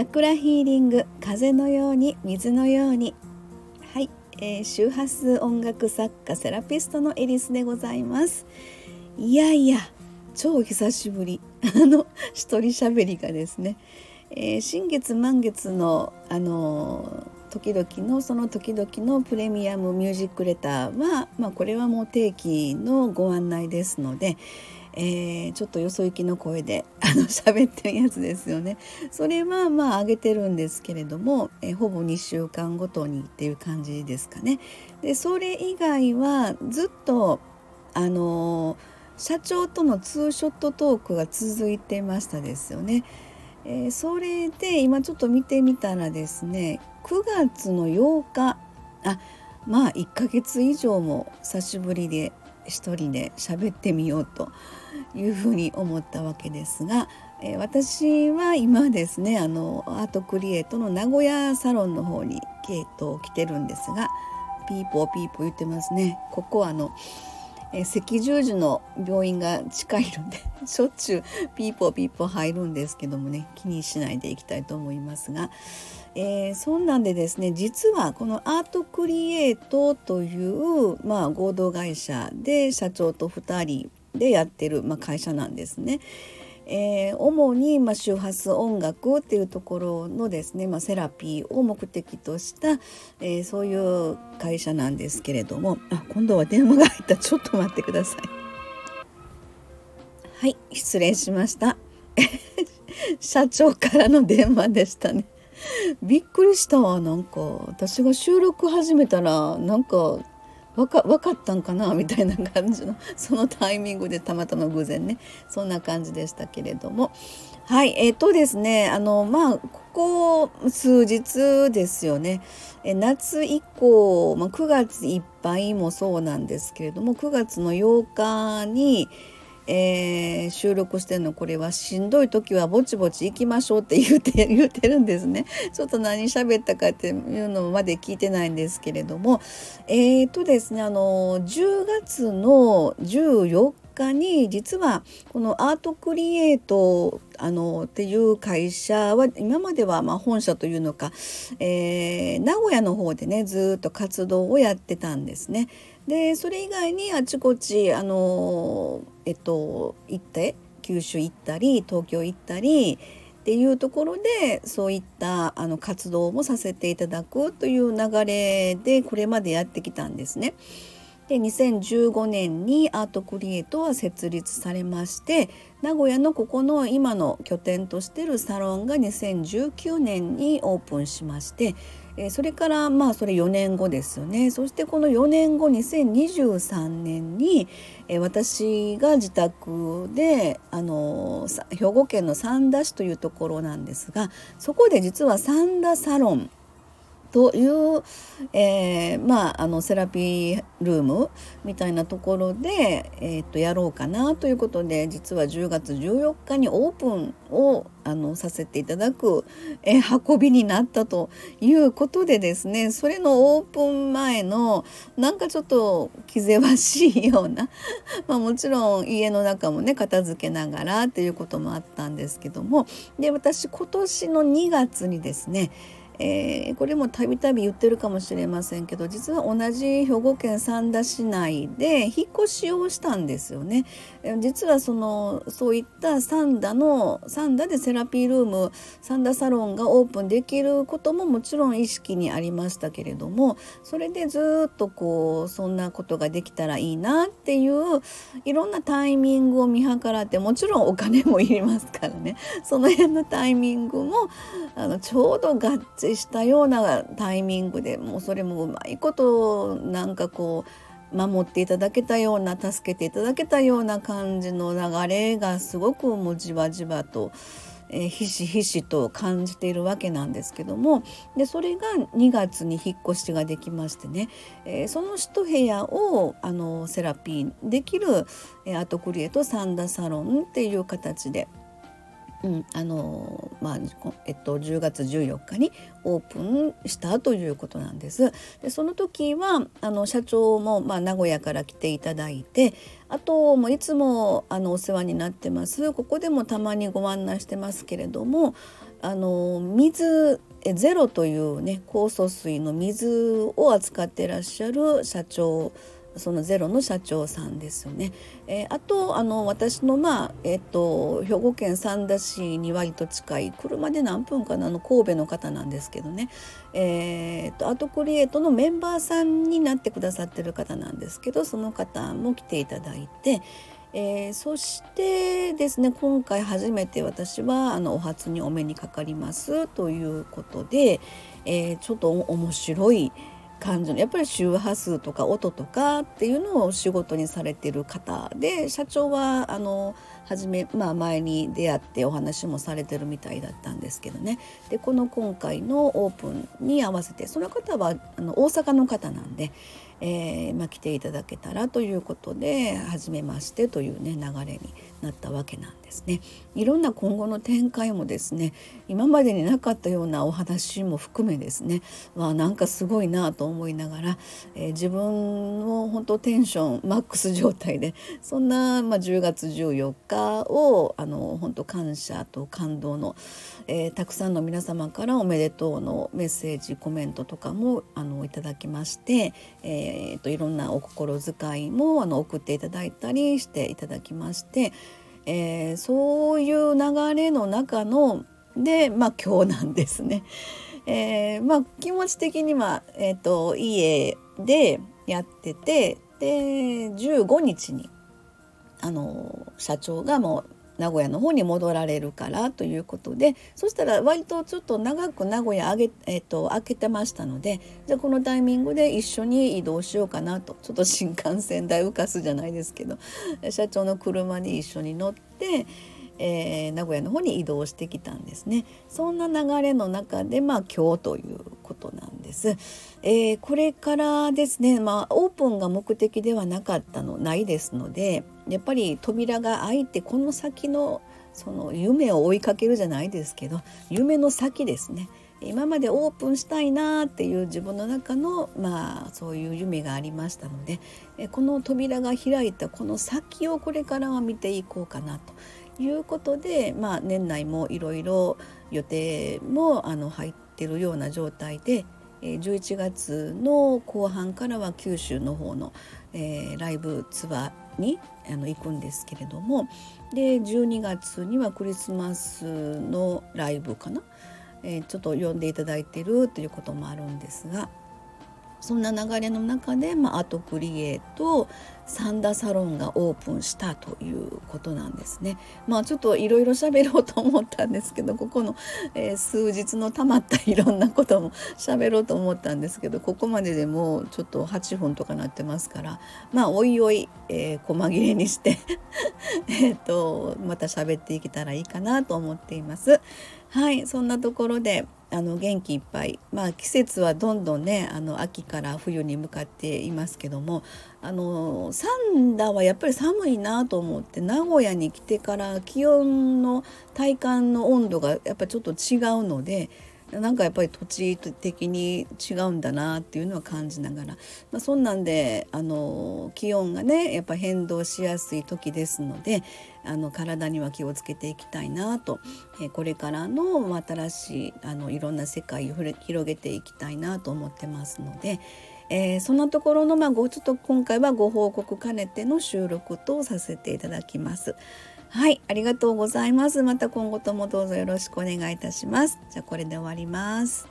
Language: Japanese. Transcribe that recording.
チャクラヒーリング風のように水のように。はい、えー、周波数音楽作家セラピストのエリスでございます。いやいや超久しぶり。あの一人喋りがですね、えー、新月満月のあの時々のその時々のプレミアムミュージックレターは、まあ、これはもう定期のご案内ですので、えー、ちょっとよそ行きの声で あの喋ってるやつですよね。それはまあ上げてるんですけれども、えー、ほぼ2週間ごとにっていう感じですかね。でそれ以外はずっとあの、社長とのツーショットトークが続いてましたですよね。えー、それで今ちょっと見てみたらですね9月の8日あまあ1ヶ月以上も久しぶりで一人で喋ってみようというふうに思ったわけですが、えー、私は今ですねあのアートクリエイトの名古屋サロンの方にケイトを来てるんですがピーポーピーポー言ってますね。ここあの、えー、赤十字の病院が近いので しょっちゅうピーポーピーポー入るんですけどもね気にしないでいきたいと思いますが、えー、そんなんでですね実はこのアートクリエイトという、まあ、合同会社で社長と2人でやってる、まあ、会社なんですね。えー、主に、まあ、周波数音楽っていうところのですね、まあ、セラピーを目的とした、えー、そういう会社なんですけれども。あ今度は電話が入った。ちょっと待ってください。はい失礼しました。社長からの電話でしたね。びっくりしたわ。なんか私が収録始めたらなんかわか分かったんかな？みたいな感じのそのタイミングでたまたま偶然ね。そんな感じでしたけれども。はいえっ、ー、とですねあのまあここ数日ですよね。え夏以降、まあ、9月いっぱいもそうなんですけれども9月の8日にえー、収録してるのこれはしんどい時はぼちぼち行きましょうって言うて 言うてるんですね。ちょっと何喋ったかっていうのまで聞いてないんですけれども。えっ、ー、とですねあの10月の14に実はこのアートクリエイトあのっていう会社は今まではま本社というのか、えー、名古屋の方でねずっと活動をやってたんですね。でそれ以外にあちこちあのえっと行って九州行ったり東京行ったりっていうところでそういったあの活動もさせていただくという流れでこれまでやってきたんですね。で2015年にアートクリエイトは設立されまして名古屋のここの今の拠点としてるサロンが2019年にオープンしましてえ、それからまあそれ4年後ですよね。そしてこの4年後2023年に、え、私が自宅であの兵庫県の三田市というところなんですがそこで実は三田サロンという、えー、まああのセラピールームみたいなところで、えー、とやろうかなということで実は10月14日にオープンをあのさせていただく、えー、運びになったということでですねそれのオープン前のなんかちょっと気ぜわしいような まあ、もちろん家の中もね片付けながらっていうこともあったんですけどもで私今年の2月にですねえー、これもたびたび言ってるかもしれませんけど実は同じ兵庫県三田市内で引っ越しをしたんですよね。実はそのそういった三田の三田でセラピールーム三田サロンがオープンできることももちろん意識にありましたけれどもそれでずっとこうそんなことができたらいいなっていういろんなタイミングを見計らってもちろんお金もいりますからねその辺のタイミングもあのちょうど合致したようなタイミングでもうそれもうまいことなんかこう守っていただけたような助けていただけたような感じの流れがすごくもうじわじわと、えー、ひしひしと感じているわけなんですけどもでそれが2月に引っ越しができましてね、えー、その一部屋をあのセラピーできる、えー、アートクリエイトサンダサロンっていう形で。うん、あのまあえっと、10月14日にオープンしたということなんです。でその時はあの社長も、まあ、名古屋から来ていただいてあともういつもあのお世話になってますここでもたまにご案内してますけれどもあの水ゼロというね酵素水の水を扱ってらっしゃる社長そのゼロの社長さんですよね。えー、あとあの私のまあえっ、ー、と兵庫県三田市に割と近い車で何分かなの神戸の方なんですけどね、えーと、アートクリエイトのメンバーさんになってくださってる方なんですけどその方も来ていただいて。えー、そしてですね今回初めて私はあのお初にお目にかかりますということで、えー、ちょっと面白い、感じのやっぱり周波数とか音とかっていうのを仕事にされてる方で社長はあの初め、まあ、前に出会ってお話もされてるみたいだったんですけどね。でこの今回のオープンに合わせてその方はあの大阪の方なんで、えー、まあ、来ていただけたらということで初めましてというね流れになったわけなんですね。いろんな今後の展開もですね今までになかったようなお話も含めですねわなんかすごいなと思いながら、えー、自分の本当テンションマックス状態でそんな、まあ、10月14日をあの本当感謝と感動の、えー、たくさんの皆様からおめでとうのメッセージコメントとかもあのいただきまして、えーと、いろんなお心遣いもあの送っていただいたりしていただきまして、えー、そういう流れの中ので、まあ、今日なんですね。えー、まあ、気持ち的には、えーと、家でやっててで15日にあの社長がもう名古屋の方に戻られるからということでそしたら割とちょっと長く名古屋あげ、えーと、開けてましたのでじゃあこのタイミングで一緒に移動しようかなとちょっと新幹線代浮かすじゃないですけど社長の車に一緒に乗って。えー、名古屋の方に移動してきたんですね。そんな流れの中でまあ今日ということなんです、えー、これからですねまあオープンが目的ではなかったのないですのでやっぱり扉が開いてこの先のその夢を追いかけるじゃないですけど夢の先ですね。今までオープンしたいなっていう自分の中のまあそういう夢がありましたのでこの扉が開いたこの先をこれからは見ていこうかなということで、まあ、年内もいろいろ予定もあの入ってるような状態で11月の後半からは九州の方の、えー、ライブツアーにあの行くんですけれどもで12月にはクリスマスのライブかな、えー、ちょっと呼んでいただいてるということもあるんですがそんな流れの中で、まあ、アートクリエイトサンダサロンがオープンしたということなんですね。まあちょっといろいろ喋ろうと思ったんですけどここの、えー、数日のたまったいろんなことも喋ろうと思ったんですけどここまででもうちょっと8分とかなってますからまあおいおい、えー、細切れにして えっとまた喋っていけたらいいかなと思っています。はいそんなところであの元気いっぱい、まあ、季節はどんどんねあの秋から冬に向かっていますけどもあの三田はやっぱり寒いなと思って名古屋に来てから気温の体感の温度がやっぱちょっと違うのでなんかやっぱり土地的に違うんだなっていうのは感じながら、まあ、そんなんであの気温がねやっぱ変動しやすい時ですのであの体には気をつけていきたいなと、えこれからの新しいあのいろんな世界を広げていきたいなと思ってますので。えー、そんなところの、まあ、ごちょっと今回はご報告兼ねての収録とさせていただきます。はい、ありがとうございます。また今後ともどうぞよろしくお願いいたします。じゃあこれで終わります。